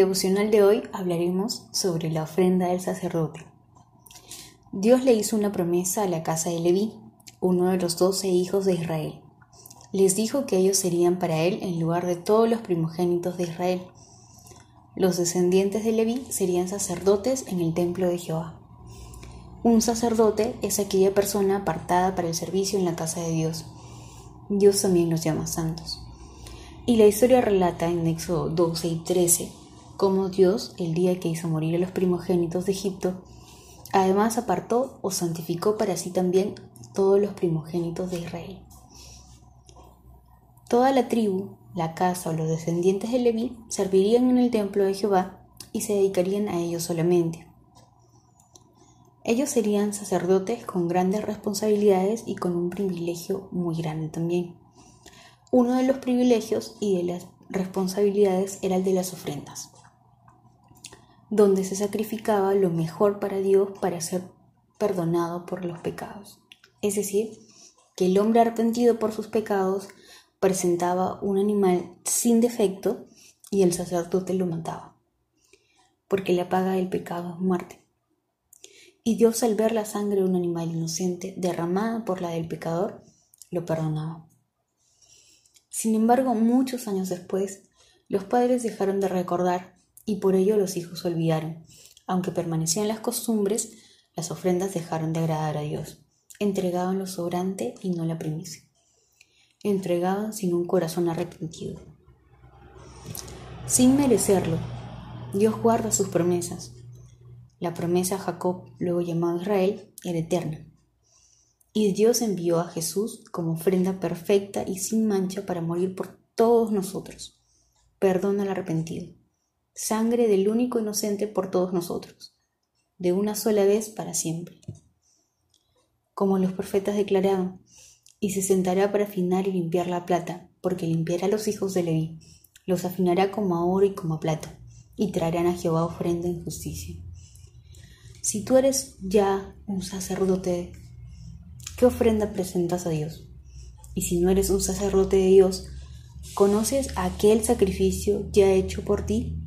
devocional de hoy hablaremos sobre la ofrenda del sacerdote. Dios le hizo una promesa a la casa de Leví, uno de los doce hijos de Israel. Les dijo que ellos serían para él en lugar de todos los primogénitos de Israel. Los descendientes de Leví serían sacerdotes en el templo de Jehová. Un sacerdote es aquella persona apartada para el servicio en la casa de Dios. Dios también los llama santos. Y la historia relata en Éxodo 12 y 13 cómo Dios, el día que hizo morir a los primogénitos de Egipto, además apartó o santificó para sí también todos los primogénitos de Israel. Toda la tribu, la casa o los descendientes de Leví servirían en el templo de Jehová y se dedicarían a ellos solamente. Ellos serían sacerdotes con grandes responsabilidades y con un privilegio muy grande también. Uno de los privilegios y de las responsabilidades era el de las ofrendas, donde se sacrificaba lo mejor para Dios para ser perdonado por los pecados. Es decir, que el hombre arrepentido por sus pecados presentaba un animal sin defecto y el sacerdote lo mataba, porque la paga del pecado es muerte. Y Dios al ver la sangre de un animal inocente derramada por la del pecador, lo perdonaba. Sin embargo, muchos años después, los padres dejaron de recordar y por ello los hijos olvidaron. Aunque permanecían las costumbres, las ofrendas dejaron de agradar a Dios. Entregaban lo sobrante y no la primicia entregada sin un corazón arrepentido. Sin merecerlo, Dios guarda sus promesas. La promesa a Jacob, luego llamado Israel, era eterna. Y Dios envió a Jesús como ofrenda perfecta y sin mancha para morir por todos nosotros. Perdón al arrepentido. Sangre del único inocente por todos nosotros. De una sola vez para siempre. Como los profetas declaraban, y se sentará para afinar y limpiar la plata, porque limpiará a los hijos de Leví, los afinará como a oro y como a plata, y traerán a Jehová ofrenda en justicia. Si tú eres ya un sacerdote, ¿qué ofrenda presentas a Dios? Y si no eres un sacerdote de Dios, ¿conoces aquel sacrificio ya hecho por ti?